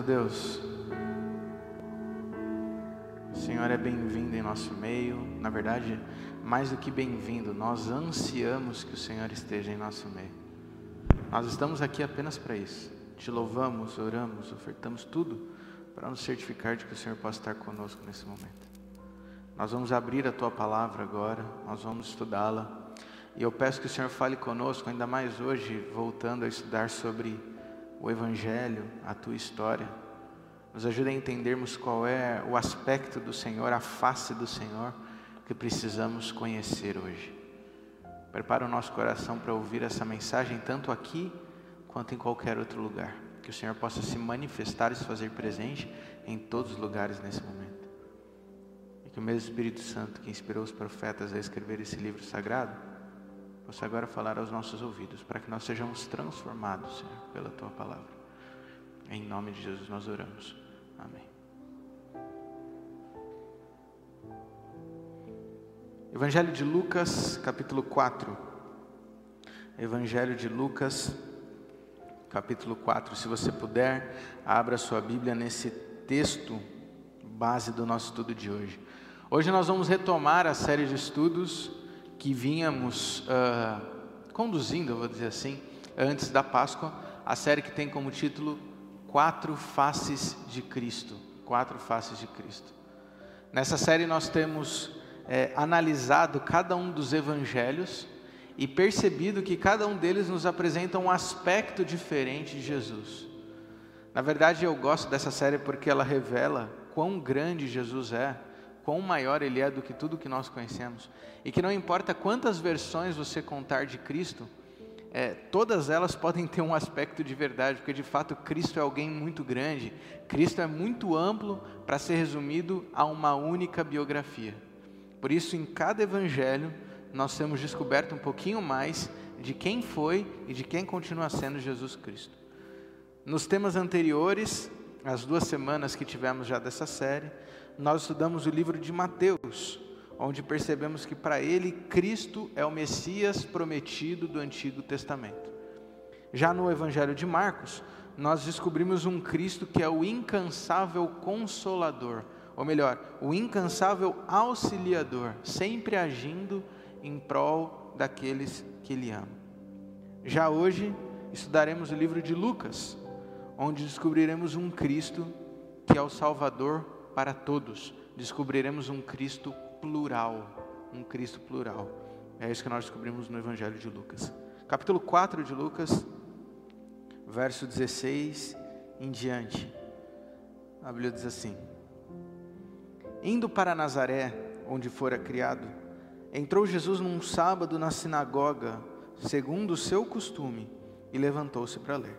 Santo Deus, o Senhor é bem-vindo em nosso meio. Na verdade, mais do que bem-vindo, nós ansiamos que o Senhor esteja em nosso meio. Nós estamos aqui apenas para isso. Te louvamos, oramos, ofertamos tudo para nos certificar de que o Senhor possa estar conosco nesse momento. Nós vamos abrir a tua palavra agora, nós vamos estudá-la. E eu peço que o Senhor fale conosco, ainda mais hoje, voltando a estudar sobre o Evangelho, a tua história. Nos ajude a entendermos qual é o aspecto do Senhor, a face do Senhor que precisamos conhecer hoje. Prepara o nosso coração para ouvir essa mensagem, tanto aqui quanto em qualquer outro lugar. Que o Senhor possa se manifestar e se fazer presente em todos os lugares nesse momento. E que o mesmo Espírito Santo que inspirou os profetas a escrever esse livro sagrado possa agora falar aos nossos ouvidos, para que nós sejamos transformados, Senhor, pela tua palavra. Em nome de Jesus nós oramos. Amém. Evangelho de Lucas, capítulo 4. Evangelho de Lucas, capítulo 4. Se você puder, abra sua Bíblia nesse texto base do nosso estudo de hoje. Hoje nós vamos retomar a série de estudos que vínhamos uh, conduzindo, vou dizer assim, antes da Páscoa, a série que tem como título Quatro Faces de Cristo. Quatro Faces de Cristo. Nessa série nós temos é, analisado cada um dos evangelhos e percebido que cada um deles nos apresenta um aspecto diferente de Jesus. Na verdade, eu gosto dessa série porque ela revela quão grande Jesus é quão maior Ele é do que tudo que nós conhecemos. E que não importa quantas versões você contar de Cristo, é, todas elas podem ter um aspecto de verdade, porque de fato Cristo é alguém muito grande, Cristo é muito amplo para ser resumido a uma única biografia. Por isso, em cada evangelho, nós temos descoberto um pouquinho mais de quem foi e de quem continua sendo Jesus Cristo. Nos temas anteriores, as duas semanas que tivemos já dessa série, nós estudamos o livro de Mateus, onde percebemos que para ele Cristo é o Messias prometido do Antigo Testamento. Já no Evangelho de Marcos, nós descobrimos um Cristo que é o incansável consolador, ou melhor, o incansável auxiliador, sempre agindo em prol daqueles que ele ama. Já hoje estudaremos o livro de Lucas, onde descobriremos um Cristo que é o Salvador para todos, descobriremos um Cristo plural, um Cristo plural. É isso que nós descobrimos no Evangelho de Lucas. Capítulo 4 de Lucas, verso 16 em diante. A Bíblia diz assim: Indo para Nazaré, onde fora criado, entrou Jesus num sábado na sinagoga, segundo o seu costume, e levantou-se para ler.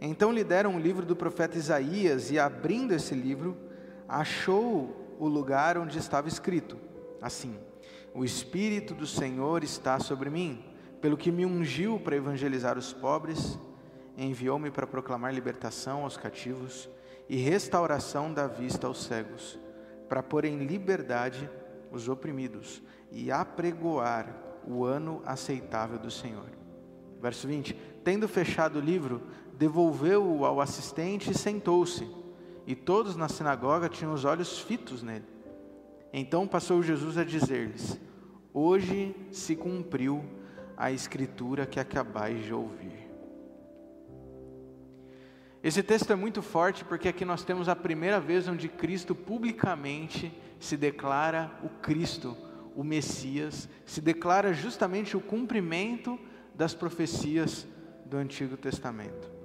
Então lhe deram um livro do profeta Isaías, e abrindo esse livro, achou o lugar onde estava escrito assim: O Espírito do Senhor está sobre mim, pelo que me ungiu para evangelizar os pobres, enviou-me para proclamar libertação aos cativos e restauração da vista aos cegos, para pôr em liberdade os oprimidos e apregoar o ano aceitável do Senhor. Verso 20: Tendo fechado o livro, devolveu-o ao assistente e sentou-se e todos na sinagoga tinham os olhos fitos nele. Então passou Jesus a dizer-lhes: Hoje se cumpriu a escritura que acabais de ouvir. Esse texto é muito forte porque aqui nós temos a primeira vez onde Cristo publicamente se declara o Cristo, o Messias, se declara justamente o cumprimento das profecias do Antigo Testamento.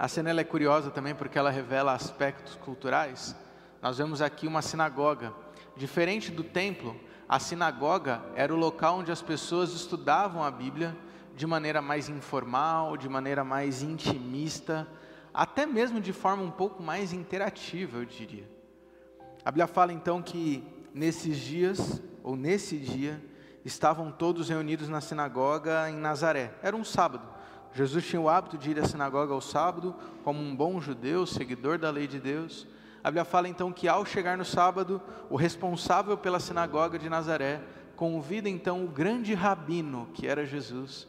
A cena é curiosa também porque ela revela aspectos culturais. Nós vemos aqui uma sinagoga. Diferente do templo, a sinagoga era o local onde as pessoas estudavam a Bíblia de maneira mais informal, de maneira mais intimista, até mesmo de forma um pouco mais interativa, eu diria. A Bíblia fala então que nesses dias, ou nesse dia, estavam todos reunidos na sinagoga em Nazaré. Era um sábado. Jesus tinha o hábito de ir à sinagoga ao sábado, como um bom judeu, seguidor da lei de Deus. A Bíblia fala então que ao chegar no sábado, o responsável pela sinagoga de Nazaré convida então o grande rabino, que era Jesus,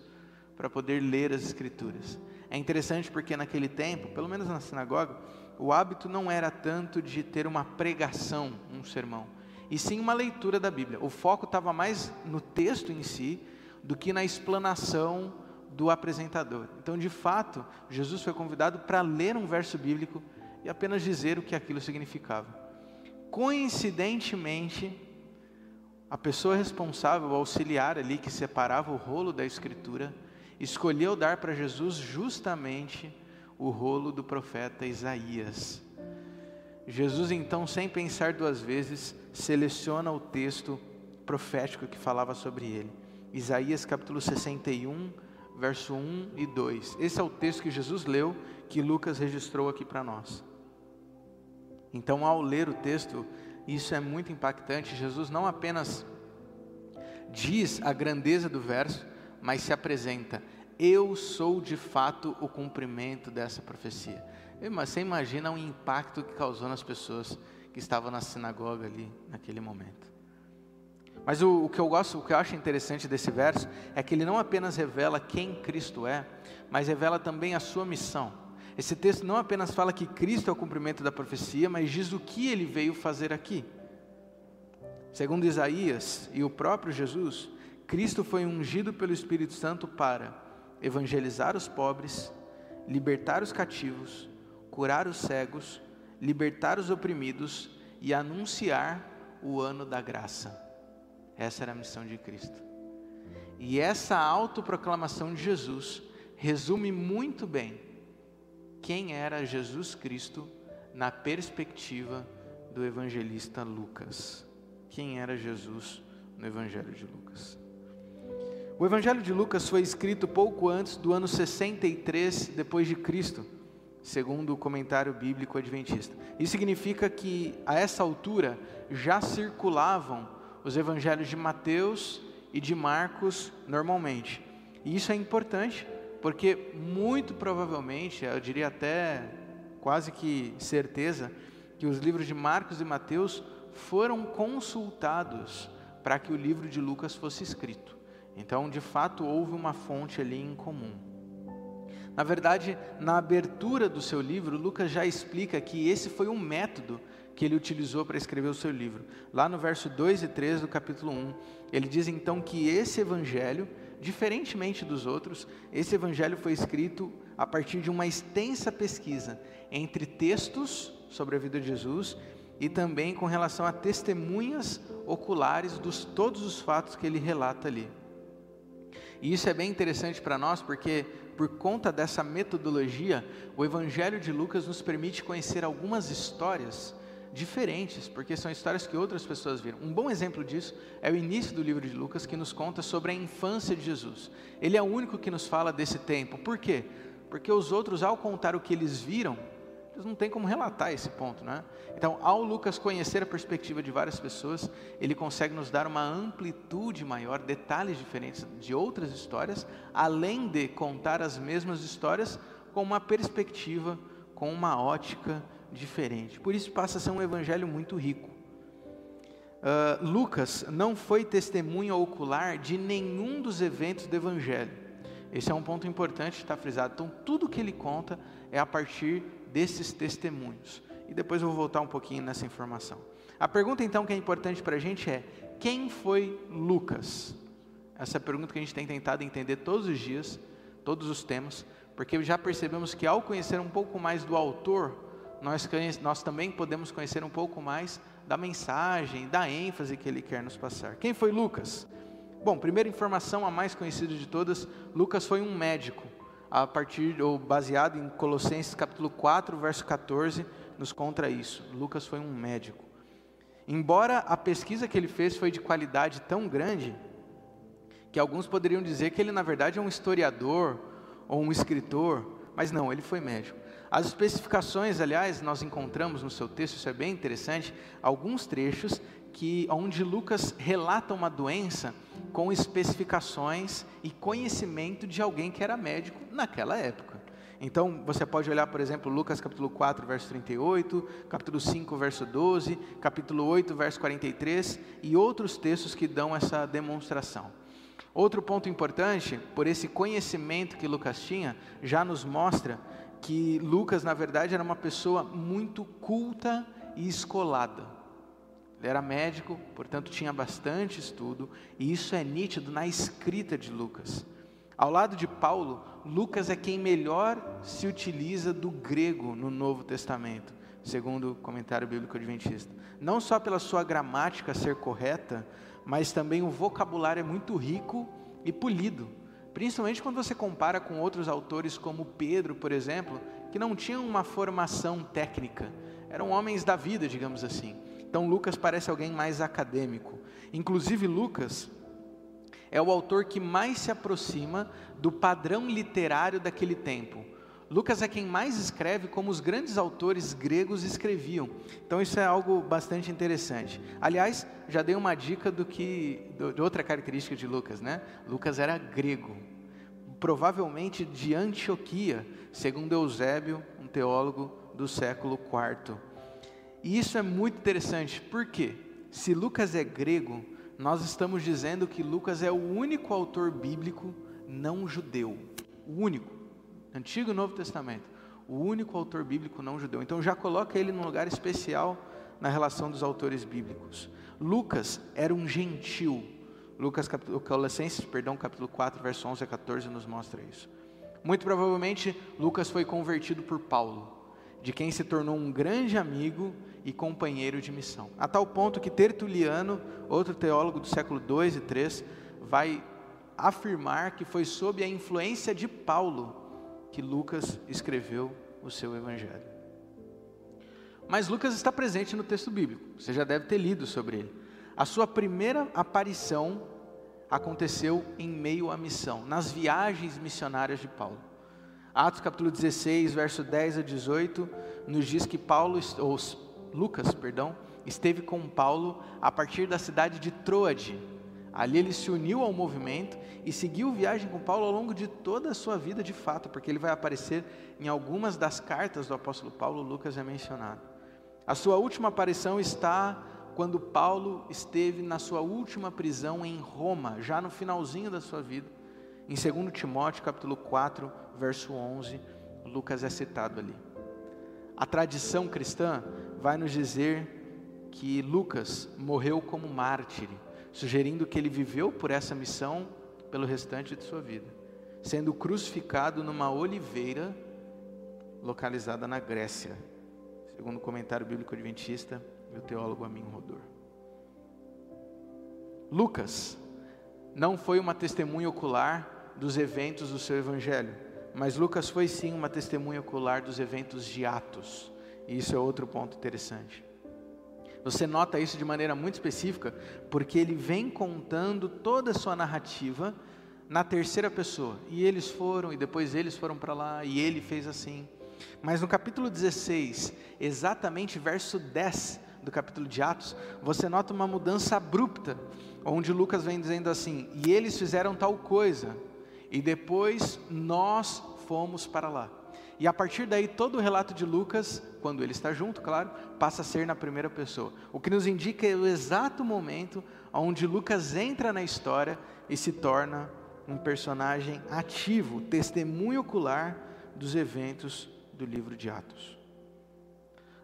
para poder ler as Escrituras. É interessante porque naquele tempo, pelo menos na sinagoga, o hábito não era tanto de ter uma pregação, um sermão, e sim uma leitura da Bíblia. O foco estava mais no texto em si do que na explanação do apresentador. Então, de fato, Jesus foi convidado para ler um verso bíblico e apenas dizer o que aquilo significava. Coincidentemente, a pessoa responsável, o auxiliar ali que separava o rolo da escritura, escolheu dar para Jesus justamente o rolo do profeta Isaías. Jesus, então, sem pensar duas vezes, seleciona o texto profético que falava sobre ele. Isaías capítulo 61, verso 1 e 2. Esse é o texto que Jesus leu, que Lucas registrou aqui para nós. Então, ao ler o texto, isso é muito impactante. Jesus não apenas diz a grandeza do verso, mas se apresenta: Eu sou de fato o cumprimento dessa profecia. Você imagina o impacto que causou nas pessoas que estavam na sinagoga ali naquele momento. Mas o, o, que eu gosto, o que eu acho interessante desse verso é que ele não apenas revela quem Cristo é, mas revela também a sua missão. Esse texto não apenas fala que Cristo é o cumprimento da profecia, mas diz o que ele veio fazer aqui. Segundo Isaías e o próprio Jesus, Cristo foi ungido pelo Espírito Santo para evangelizar os pobres, libertar os cativos, curar os cegos, libertar os oprimidos e anunciar o ano da graça. Essa era a missão de Cristo. E essa autoproclamação de Jesus resume muito bem quem era Jesus Cristo na perspectiva do evangelista Lucas. Quem era Jesus no Evangelho de Lucas? O Evangelho de Lucas foi escrito pouco antes do ano 63 depois de Cristo, segundo o comentário bíblico adventista. Isso significa que a essa altura já circulavam os evangelhos de Mateus e de Marcos normalmente. E isso é importante porque muito provavelmente, eu diria até quase que certeza, que os livros de Marcos e Mateus foram consultados para que o livro de Lucas fosse escrito. Então, de fato, houve uma fonte ali em comum. Na verdade, na abertura do seu livro, Lucas já explica que esse foi um método que ele utilizou para escrever o seu livro. Lá no verso 2 e 3 do capítulo 1, ele diz então que esse evangelho Diferentemente dos outros, esse evangelho foi escrito a partir de uma extensa pesquisa entre textos sobre a vida de Jesus e também com relação a testemunhas oculares dos todos os fatos que ele relata ali. E isso é bem interessante para nós porque por conta dessa metodologia, o evangelho de Lucas nos permite conhecer algumas histórias diferentes, porque são histórias que outras pessoas viram. Um bom exemplo disso é o início do livro de Lucas, que nos conta sobre a infância de Jesus. Ele é o único que nos fala desse tempo. Por quê? Porque os outros, ao contar o que eles viram, eles não têm como relatar esse ponto, né? Então, ao Lucas conhecer a perspectiva de várias pessoas, ele consegue nos dar uma amplitude maior, detalhes diferentes de outras histórias, além de contar as mesmas histórias com uma perspectiva, com uma ótica diferente. Por isso passa a ser um evangelho muito rico. Uh, Lucas não foi testemunha ocular de nenhum dos eventos do evangelho. Esse é um ponto importante, está frisado. Então, tudo que ele conta é a partir desses testemunhos. E depois eu vou voltar um pouquinho nessa informação. A pergunta, então, que é importante para a gente é: quem foi Lucas? Essa é a pergunta que a gente tem tentado entender todos os dias, todos os temas, porque já percebemos que ao conhecer um pouco mais do autor, nós, nós também podemos conhecer um pouco mais da mensagem, da ênfase que ele quer nos passar. Quem foi Lucas? Bom, primeira informação, a mais conhecida de todas, Lucas foi um médico. A partir ou baseado em Colossenses capítulo 4, verso 14, nos conta isso. Lucas foi um médico. Embora a pesquisa que ele fez foi de qualidade tão grande, que alguns poderiam dizer que ele na verdade é um historiador ou um escritor, mas não, ele foi médico. As especificações, aliás, nós encontramos no seu texto, isso é bem interessante, alguns trechos que onde Lucas relata uma doença com especificações e conhecimento de alguém que era médico naquela época. Então, você pode olhar, por exemplo, Lucas capítulo 4, verso 38, capítulo 5, verso 12, capítulo 8, verso 43 e outros textos que dão essa demonstração. Outro ponto importante, por esse conhecimento que Lucas tinha, já nos mostra que Lucas, na verdade, era uma pessoa muito culta e escolada. Ele era médico, portanto, tinha bastante estudo, e isso é nítido na escrita de Lucas. Ao lado de Paulo, Lucas é quem melhor se utiliza do grego no Novo Testamento, segundo o comentário bíblico adventista. Não só pela sua gramática ser correta, mas também o vocabulário é muito rico e polido. Principalmente quando você compara com outros autores como Pedro, por exemplo, que não tinham uma formação técnica, eram homens da vida, digamos assim. Então Lucas parece alguém mais acadêmico. Inclusive Lucas é o autor que mais se aproxima do padrão literário daquele tempo. Lucas é quem mais escreve como os grandes autores gregos escreviam. Então isso é algo bastante interessante. Aliás, já dei uma dica do que de outra característica de Lucas, né? Lucas era grego, provavelmente de Antioquia, segundo Eusébio, um teólogo do século IV. E isso é muito interessante, porque se Lucas é grego, nós estamos dizendo que Lucas é o único autor bíblico não judeu, o único. Antigo e Novo Testamento, o único autor bíblico não judeu. Então já coloca ele num lugar especial na relação dos autores bíblicos. Lucas era um gentil. Lucas, capítulo, Colossenses, perdão, capítulo 4, verso 11 a 14 nos mostra isso. Muito provavelmente, Lucas foi convertido por Paulo, de quem se tornou um grande amigo e companheiro de missão. A tal ponto que Tertuliano, outro teólogo do século 2 e 3, vai afirmar que foi sob a influência de Paulo que Lucas escreveu o seu evangelho. Mas Lucas está presente no texto bíblico, você já deve ter lido sobre ele. A sua primeira aparição aconteceu em meio à missão, nas viagens missionárias de Paulo. Atos capítulo 16, verso 10 a 18, nos diz que Paulo, ou Lucas, perdão, esteve com Paulo a partir da cidade de Troade, Ali ele se uniu ao movimento e seguiu viagem com Paulo ao longo de toda a sua vida de fato, porque ele vai aparecer em algumas das cartas do apóstolo Paulo, Lucas é mencionado. A sua última aparição está quando Paulo esteve na sua última prisão em Roma, já no finalzinho da sua vida. Em 2 Timóteo, capítulo 4, verso 11, Lucas é citado ali. A tradição cristã vai nos dizer que Lucas morreu como mártir sugerindo que ele viveu por essa missão pelo restante de sua vida, sendo crucificado numa oliveira localizada na Grécia, segundo o comentário bíblico adventista e o teólogo Amin Rodor. Lucas não foi uma testemunha ocular dos eventos do seu evangelho, mas Lucas foi sim uma testemunha ocular dos eventos de Atos, e isso é outro ponto interessante. Você nota isso de maneira muito específica, porque ele vem contando toda a sua narrativa na terceira pessoa. E eles foram, e depois eles foram para lá, e ele fez assim. Mas no capítulo 16, exatamente verso 10 do capítulo de Atos, você nota uma mudança abrupta, onde Lucas vem dizendo assim: E eles fizeram tal coisa, e depois nós fomos para lá. E a partir daí, todo o relato de Lucas, quando ele está junto, claro, passa a ser na primeira pessoa. O que nos indica é o exato momento onde Lucas entra na história e se torna um personagem ativo, testemunho ocular dos eventos do livro de Atos.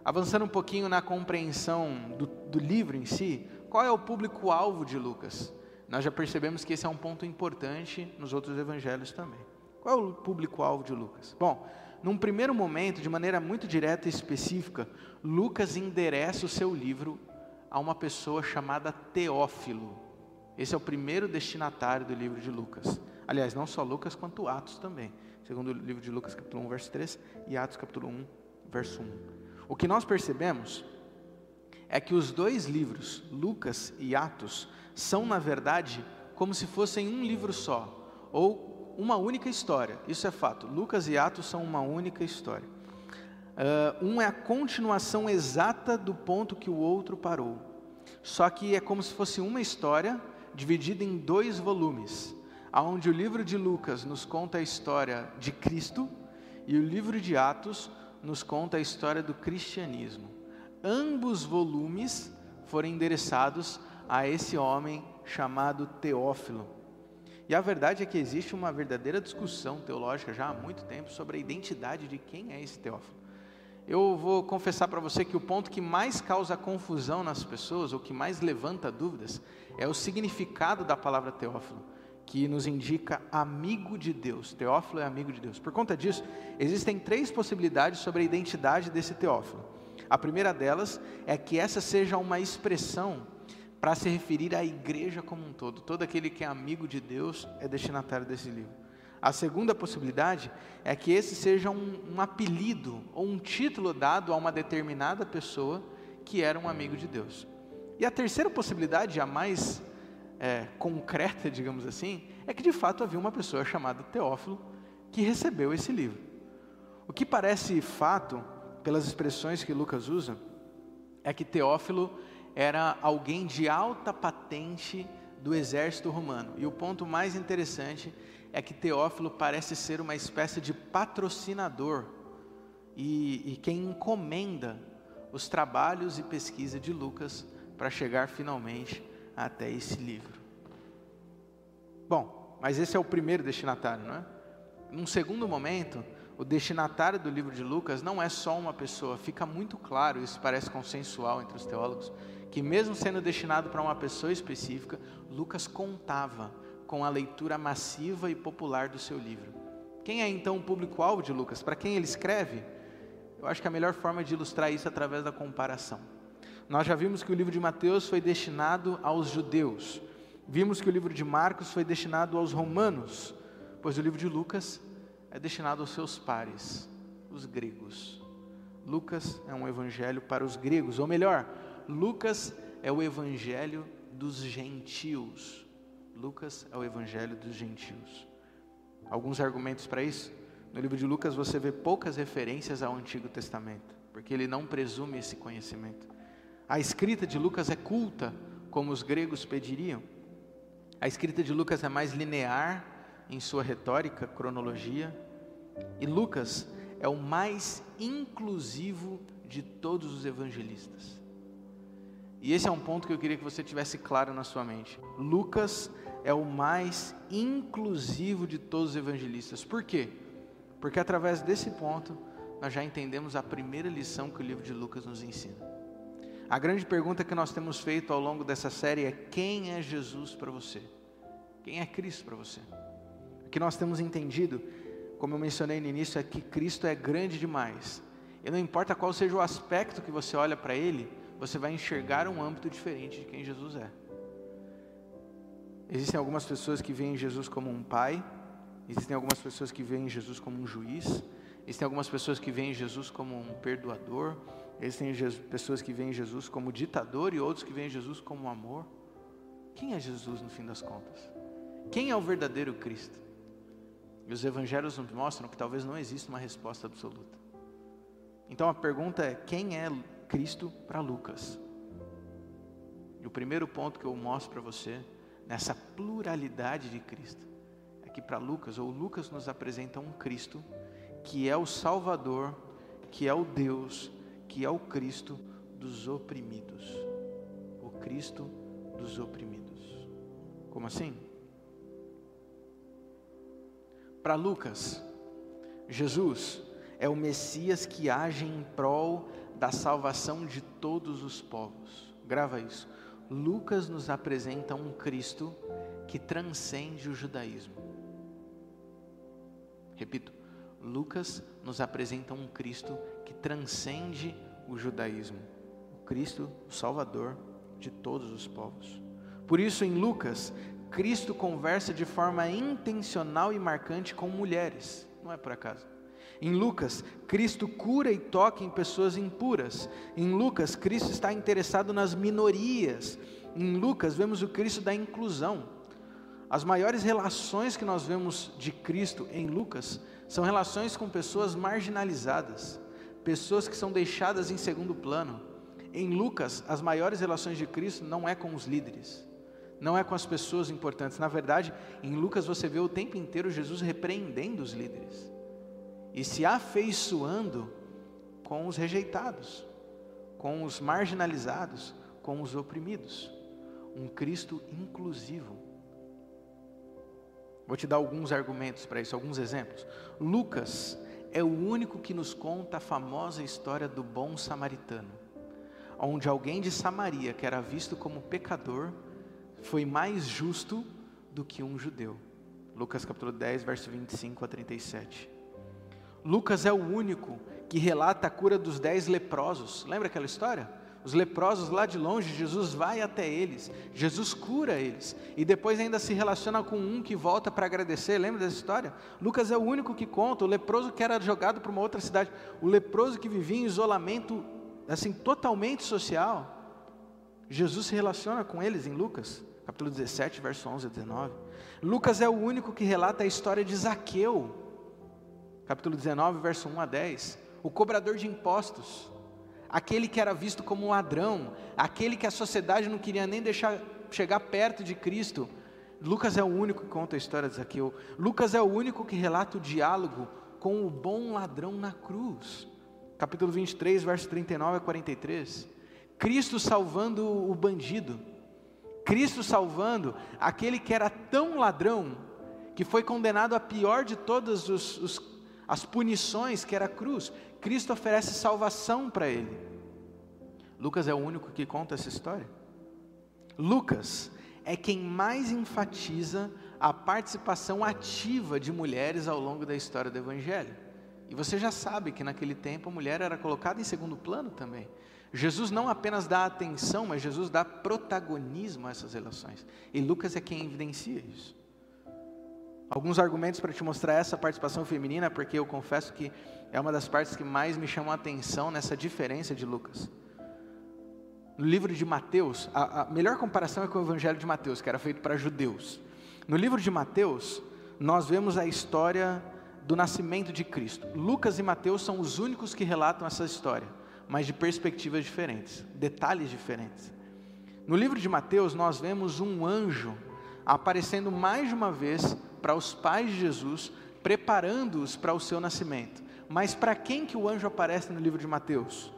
Avançando um pouquinho na compreensão do, do livro em si, qual é o público-alvo de Lucas? Nós já percebemos que esse é um ponto importante nos outros evangelhos também. Qual é o público-alvo de Lucas? Bom, num primeiro momento, de maneira muito direta e específica, Lucas endereça o seu livro a uma pessoa chamada Teófilo. Esse é o primeiro destinatário do livro de Lucas. Aliás, não só Lucas, quanto Atos também. Segundo o livro de Lucas, capítulo 1, verso 3, e Atos, capítulo 1, verso 1. O que nós percebemos é que os dois livros, Lucas e Atos, são, na verdade, como se fossem um livro só, ou uma única história, isso é fato. Lucas e Atos são uma única história. Uh, um é a continuação exata do ponto que o outro parou. Só que é como se fosse uma história dividida em dois volumes, aonde o livro de Lucas nos conta a história de Cristo e o livro de Atos nos conta a história do cristianismo. Ambos volumes foram endereçados a esse homem chamado Teófilo. E a verdade é que existe uma verdadeira discussão teológica já há muito tempo sobre a identidade de quem é esse Teófilo. Eu vou confessar para você que o ponto que mais causa confusão nas pessoas, ou que mais levanta dúvidas, é o significado da palavra Teófilo, que nos indica amigo de Deus. Teófilo é amigo de Deus. Por conta disso, existem três possibilidades sobre a identidade desse Teófilo. A primeira delas é que essa seja uma expressão para se referir à igreja como um todo. Todo aquele que é amigo de Deus é destinatário desse livro. A segunda possibilidade é que esse seja um, um, apelido ou um título dado a uma determinada pessoa que era um amigo de Deus. E a terceira possibilidade, a mais é, concreta, digamos assim, é que de fato havia uma pessoa chamada Teófilo que recebeu esse livro. O que parece fato, pelas expressões que Lucas usa, é que Teófilo era alguém de alta patente do exército romano. E o ponto mais interessante é que Teófilo parece ser uma espécie de patrocinador e, e quem encomenda os trabalhos e pesquisa de Lucas para chegar finalmente até esse livro. Bom, mas esse é o primeiro destinatário, não é? Num segundo momento, o destinatário do livro de Lucas não é só uma pessoa, fica muito claro, isso parece consensual entre os teólogos, que, mesmo sendo destinado para uma pessoa específica, Lucas contava com a leitura massiva e popular do seu livro. Quem é então o público-alvo de Lucas? Para quem ele escreve? Eu acho que a melhor forma de ilustrar isso é através da comparação. Nós já vimos que o livro de Mateus foi destinado aos judeus, vimos que o livro de Marcos foi destinado aos romanos, pois o livro de Lucas é destinado aos seus pares, os gregos. Lucas é um evangelho para os gregos, ou melhor, Lucas é o evangelho dos gentios. Lucas é o evangelho dos gentios. Alguns argumentos para isso? No livro de Lucas você vê poucas referências ao Antigo Testamento, porque ele não presume esse conhecimento. A escrita de Lucas é culta, como os gregos pediriam. A escrita de Lucas é mais linear em sua retórica, cronologia. E Lucas é o mais inclusivo de todos os evangelistas. E esse é um ponto que eu queria que você tivesse claro na sua mente. Lucas é o mais inclusivo de todos os evangelistas. Por quê? Porque através desse ponto nós já entendemos a primeira lição que o livro de Lucas nos ensina. A grande pergunta que nós temos feito ao longo dessa série é: quem é Jesus para você? Quem é Cristo para você? O que nós temos entendido, como eu mencionei no início, é que Cristo é grande demais. E não importa qual seja o aspecto que você olha para Ele, você vai enxergar um âmbito diferente de quem Jesus é. Existem algumas pessoas que veem Jesus como um pai, existem algumas pessoas que veem Jesus como um juiz, existem algumas pessoas que veem Jesus como um perdoador, existem pessoas que veem Jesus como ditador e outros que veem Jesus como amor. Quem é Jesus no fim das contas? Quem é o verdadeiro Cristo? E os evangelhos nos mostram que talvez não exista uma resposta absoluta. Então a pergunta é: quem é Cristo para Lucas. E o primeiro ponto que eu mostro para você, nessa pluralidade de Cristo, é que para Lucas, ou Lucas nos apresenta um Cristo que é o Salvador, que é o Deus, que é o Cristo dos oprimidos. O Cristo dos oprimidos. Como assim? Para Lucas, Jesus é o Messias que age em prol da salvação de todos os povos. Grava isso. Lucas nos apresenta um Cristo que transcende o judaísmo. Repito, Lucas nos apresenta um Cristo que transcende o judaísmo. O Cristo, o Salvador de todos os povos. Por isso, em Lucas, Cristo conversa de forma intencional e marcante com mulheres. Não é por acaso. Em Lucas, Cristo cura e toca em pessoas impuras. Em Lucas, Cristo está interessado nas minorias. Em Lucas, vemos o Cristo da inclusão. As maiores relações que nós vemos de Cristo em Lucas são relações com pessoas marginalizadas, pessoas que são deixadas em segundo plano. Em Lucas, as maiores relações de Cristo não é com os líderes, não é com as pessoas importantes. Na verdade, em Lucas você vê o tempo inteiro Jesus repreendendo os líderes e se afeiçoando com os rejeitados, com os marginalizados, com os oprimidos. Um Cristo inclusivo. Vou te dar alguns argumentos para isso, alguns exemplos. Lucas é o único que nos conta a famosa história do bom samaritano, onde alguém de Samaria, que era visto como pecador, foi mais justo do que um judeu. Lucas capítulo 10, verso 25 a 37. Lucas é o único que relata a cura dos dez leprosos. Lembra aquela história? Os leprosos lá de longe, Jesus vai até eles, Jesus cura eles, e depois ainda se relaciona com um que volta para agradecer. Lembra dessa história? Lucas é o único que conta. O leproso que era jogado para uma outra cidade, o leproso que vivia em isolamento, assim, totalmente social. Jesus se relaciona com eles em Lucas, capítulo 17, verso 11 a 19. Lucas é o único que relata a história de Zaqueu, capítulo 19, verso 1 a 10, o cobrador de impostos aquele que era visto como um ladrão, aquele que a sociedade não queria nem deixar chegar perto de Cristo. Lucas é o único que conta a história de Zaqueu. Lucas é o único que relata o diálogo com o bom ladrão na cruz. Capítulo 23, verso 39 a 43. Cristo salvando o bandido. Cristo salvando aquele que era tão ladrão que foi condenado a pior de todas os, os, as punições, que era a cruz. Cristo oferece salvação para ele. Lucas é o único que conta essa história. Lucas é quem mais enfatiza a participação ativa de mulheres ao longo da história do Evangelho. E você já sabe que naquele tempo a mulher era colocada em segundo plano também. Jesus não apenas dá atenção, mas Jesus dá protagonismo a essas relações. E Lucas é quem evidencia isso. Alguns argumentos para te mostrar essa participação feminina, porque eu confesso que é uma das partes que mais me chamou a atenção nessa diferença de Lucas. No livro de Mateus, a, a melhor comparação é com o Evangelho de Mateus, que era feito para judeus. No livro de Mateus, nós vemos a história do nascimento de Cristo. Lucas e Mateus são os únicos que relatam essa história, mas de perspectivas diferentes, detalhes diferentes. No livro de Mateus, nós vemos um anjo aparecendo mais de uma vez para os pais de Jesus, preparando-os para o seu nascimento. Mas para quem que o anjo aparece no livro de Mateus?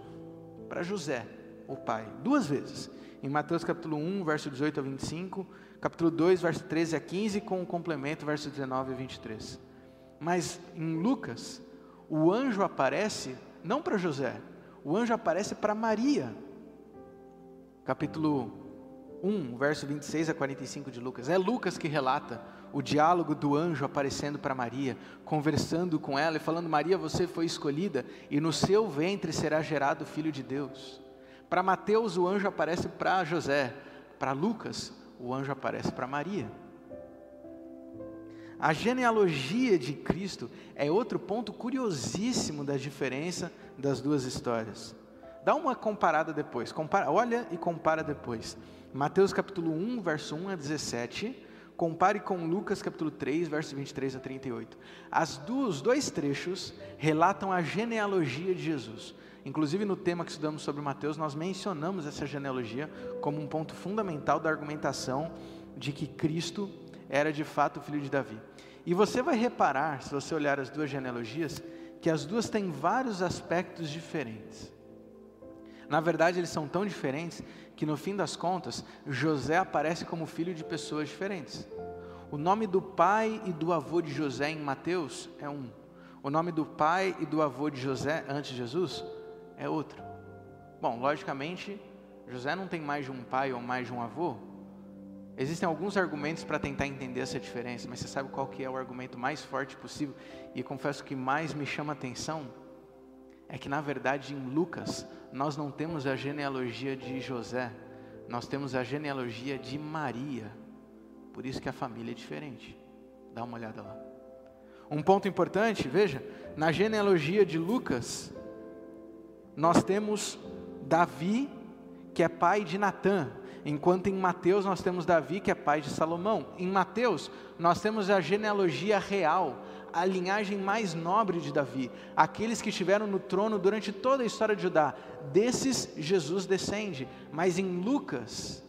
Para José, o pai, duas vezes. Em Mateus capítulo 1, verso 18 a 25, capítulo 2, verso 13 a 15, com o complemento, verso 19 a 23. Mas em Lucas, o anjo aparece não para José, o anjo aparece para Maria. Capítulo 1, verso 26 a 45 de Lucas. É Lucas que relata o diálogo do anjo aparecendo para Maria, conversando com ela e falando: Maria, você foi escolhida e no seu ventre será gerado o filho de Deus. Para Mateus, o anjo aparece para José, para Lucas, o anjo aparece para Maria. A genealogia de Cristo é outro ponto curiosíssimo da diferença das duas histórias. Dá uma comparada depois, compara, olha e compara depois. Mateus capítulo 1, verso 1 a 17, Compare com Lucas capítulo 3, versos 23 a 38. As duas, os dois trechos relatam a genealogia de Jesus. Inclusive no tema que estudamos sobre Mateus, nós mencionamos essa genealogia como um ponto fundamental da argumentação de que Cristo era de fato o filho de Davi. E você vai reparar, se você olhar as duas genealogias, que as duas têm vários aspectos diferentes. Na verdade, eles são tão diferentes que no fim das contas, José aparece como filho de pessoas diferentes. O nome do pai e do avô de José em Mateus é um. O nome do pai e do avô de José antes de Jesus é outro. Bom, logicamente, José não tem mais de um pai ou mais de um avô. Existem alguns argumentos para tentar entender essa diferença, mas você sabe qual que é o argumento mais forte possível? E confesso que mais me chama a atenção é que na verdade em Lucas nós não temos a genealogia de José, nós temos a genealogia de Maria. Por isso que a família é diferente. Dá uma olhada lá. Um ponto importante, veja, na genealogia de Lucas, nós temos Davi, que é pai de Natã, enquanto em Mateus nós temos Davi, que é pai de Salomão. Em Mateus, nós temos a genealogia real, a linhagem mais nobre de Davi, aqueles que estiveram no trono durante toda a história de Judá. Desses, Jesus descende. Mas em Lucas,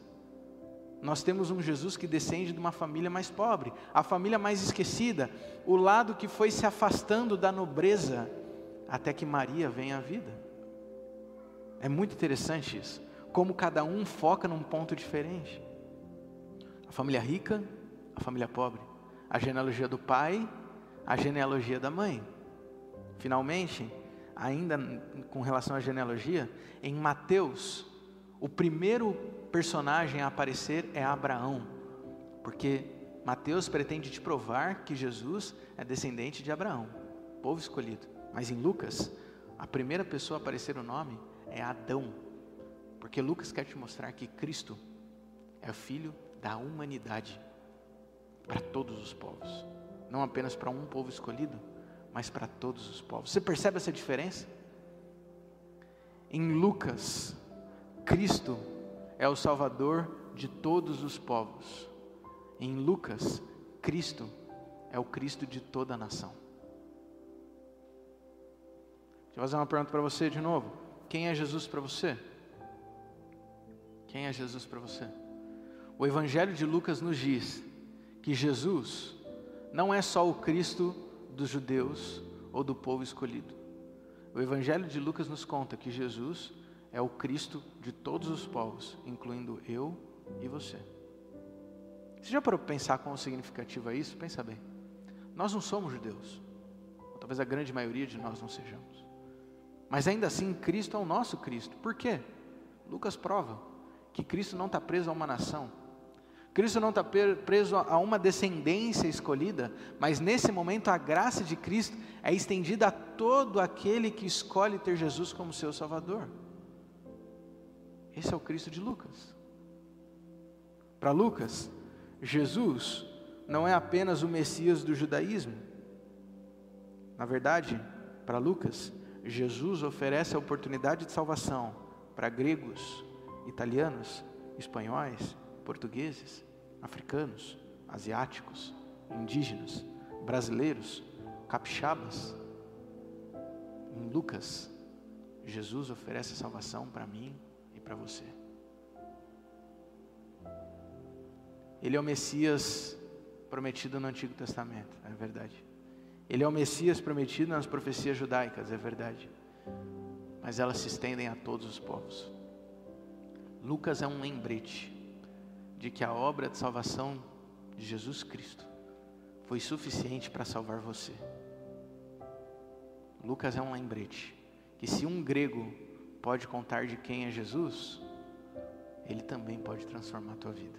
nós temos um Jesus que descende de uma família mais pobre, a família mais esquecida, o lado que foi se afastando da nobreza até que Maria vem à vida. É muito interessante isso, como cada um foca num ponto diferente. A família rica, a família pobre a genealogia do pai, a genealogia da mãe. Finalmente, ainda com relação à genealogia, em Mateus, o primeiro personagem a aparecer é Abraão, porque Mateus pretende te provar que Jesus é descendente de Abraão, povo escolhido. Mas em Lucas, a primeira pessoa a aparecer o nome é Adão, porque Lucas quer te mostrar que Cristo é o filho da humanidade para todos os povos, não apenas para um povo escolhido, mas para todos os povos. Você percebe essa diferença? Em Lucas, Cristo é o Salvador de todos os povos. Em Lucas, Cristo é o Cristo de toda a nação. Deixa eu fazer uma pergunta para você de novo. Quem é Jesus para você? Quem é Jesus para você? O Evangelho de Lucas nos diz que Jesus não é só o Cristo dos judeus ou do povo escolhido. O Evangelho de Lucas nos conta que Jesus é o Cristo de todos os povos, incluindo eu e você. Você já parou para pensar quão significativo é isso? Pensa bem. Nós não somos judeus. Talvez a grande maioria de nós não sejamos. Mas ainda assim, Cristo é o nosso Cristo. Por quê? Lucas prova que Cristo não está preso a uma nação. Cristo não está preso a uma descendência escolhida, mas nesse momento a graça de Cristo é estendida a todo aquele que escolhe ter Jesus como seu Salvador. Esse é o Cristo de Lucas. Para Lucas, Jesus não é apenas o Messias do judaísmo. Na verdade, para Lucas, Jesus oferece a oportunidade de salvação para gregos, italianos, espanhóis, portugueses, africanos, asiáticos, indígenas, brasileiros, capixabas. Em Lucas, Jesus oferece salvação para mim e para você. Ele é o Messias prometido no Antigo Testamento, é verdade. Ele é o Messias prometido nas profecias judaicas, é verdade. Mas elas se estendem a todos os povos. Lucas é um lembrete de que a obra de salvação de Jesus Cristo foi suficiente para salvar você. Lucas é um lembrete que se um grego pode contar de quem é Jesus, ele também pode transformar a tua vida.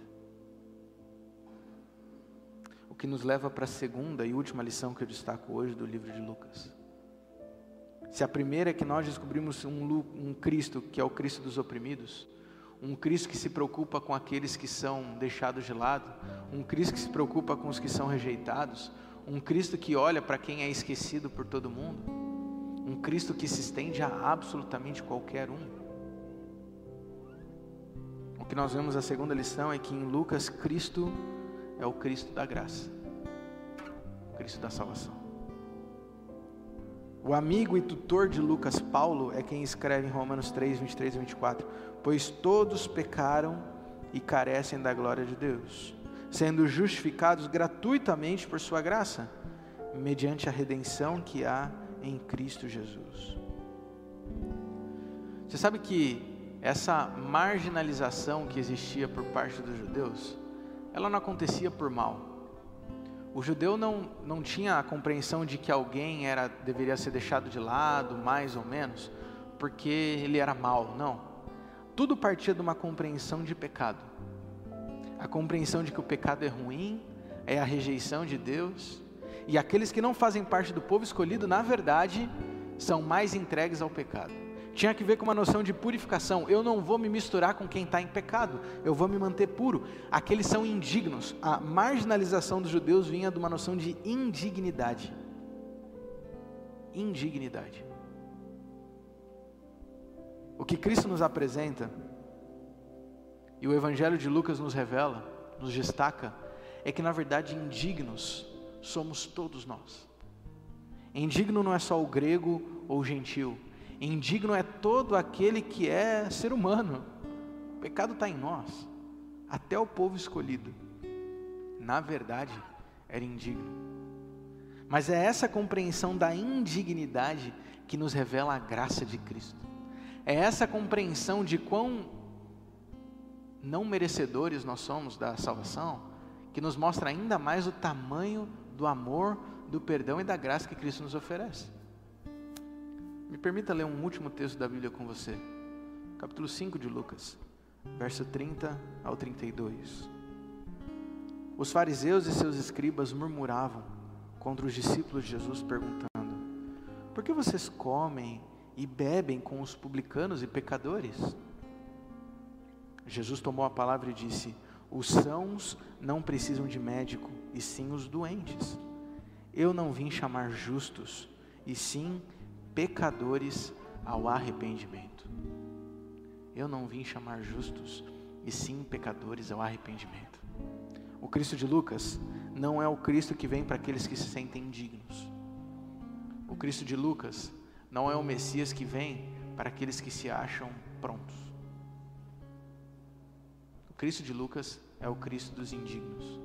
O que nos leva para a segunda e última lição que eu destaco hoje do livro de Lucas. Se a primeira é que nós descobrimos um, um Cristo que é o Cristo dos oprimidos, um Cristo que se preocupa com aqueles que são deixados de lado, um Cristo que se preocupa com os que são rejeitados, um Cristo que olha para quem é esquecido por todo mundo, um Cristo que se estende a absolutamente qualquer um. O que nós vemos a segunda lição é que em Lucas, Cristo é o Cristo da graça, o Cristo da salvação. O amigo e tutor de Lucas, Paulo, é quem escreve em Romanos 3, 23 e 24: Pois todos pecaram e carecem da glória de Deus, sendo justificados gratuitamente por Sua graça, mediante a redenção que há em Cristo Jesus. Você sabe que essa marginalização que existia por parte dos judeus, ela não acontecia por mal o judeu não, não tinha a compreensão de que alguém era deveria ser deixado de lado, mais ou menos, porque ele era mal. Não. Tudo partia de uma compreensão de pecado. A compreensão de que o pecado é ruim, é a rejeição de Deus, e aqueles que não fazem parte do povo escolhido, na verdade, são mais entregues ao pecado tinha que ver com uma noção de purificação. Eu não vou me misturar com quem está em pecado, eu vou me manter puro. Aqueles são indignos. A marginalização dos judeus vinha de uma noção de indignidade. Indignidade. O que Cristo nos apresenta, e o Evangelho de Lucas nos revela, nos destaca, é que na verdade indignos somos todos nós. Indigno não é só o grego ou o gentil Indigno é todo aquele que é ser humano. O pecado está em nós, até o povo escolhido. Na verdade, era indigno. Mas é essa compreensão da indignidade que nos revela a graça de Cristo. É essa compreensão de quão não merecedores nós somos da salvação, que nos mostra ainda mais o tamanho do amor, do perdão e da graça que Cristo nos oferece. Me permita ler um último texto da Bíblia com você. Capítulo 5 de Lucas, verso 30 ao 32. Os fariseus e seus escribas murmuravam contra os discípulos de Jesus, perguntando: Por que vocês comem e bebem com os publicanos e pecadores? Jesus tomou a palavra e disse: Os sãos não precisam de médico, e sim os doentes. Eu não vim chamar justos, e sim pecadores ao arrependimento. Eu não vim chamar justos, e sim pecadores ao arrependimento. O Cristo de Lucas não é o Cristo que vem para aqueles que se sentem dignos. O Cristo de Lucas não é o Messias que vem para aqueles que se acham prontos. O Cristo de Lucas é o Cristo dos indignos.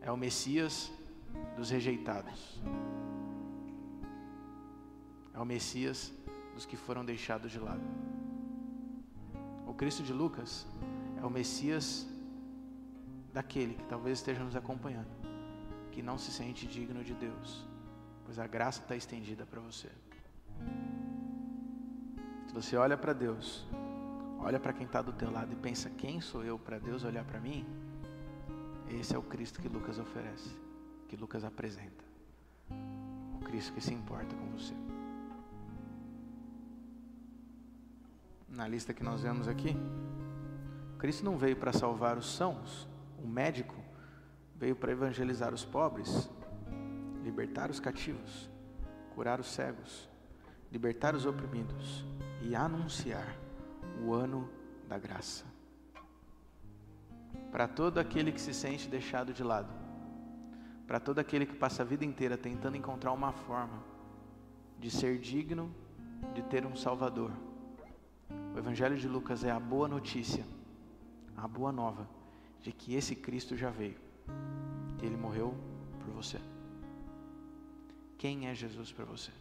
É o Messias dos rejeitados. É o Messias dos que foram deixados de lado. O Cristo de Lucas é o Messias daquele que talvez esteja nos acompanhando, que não se sente digno de Deus, pois a graça está estendida para você. Se você olha para Deus, olha para quem está do teu lado e pensa: quem sou eu para Deus olhar para mim? Esse é o Cristo que Lucas oferece, que Lucas apresenta. O Cristo que se importa com você. Na lista que nós vemos aqui, Cristo não veio para salvar os sãos, o médico veio para evangelizar os pobres, libertar os cativos, curar os cegos, libertar os oprimidos e anunciar o ano da graça. Para todo aquele que se sente deixado de lado, para todo aquele que passa a vida inteira tentando encontrar uma forma de ser digno de ter um Salvador. O Evangelho de Lucas é a boa notícia, a boa nova de que esse Cristo já veio. Ele morreu por você. Quem é Jesus para você?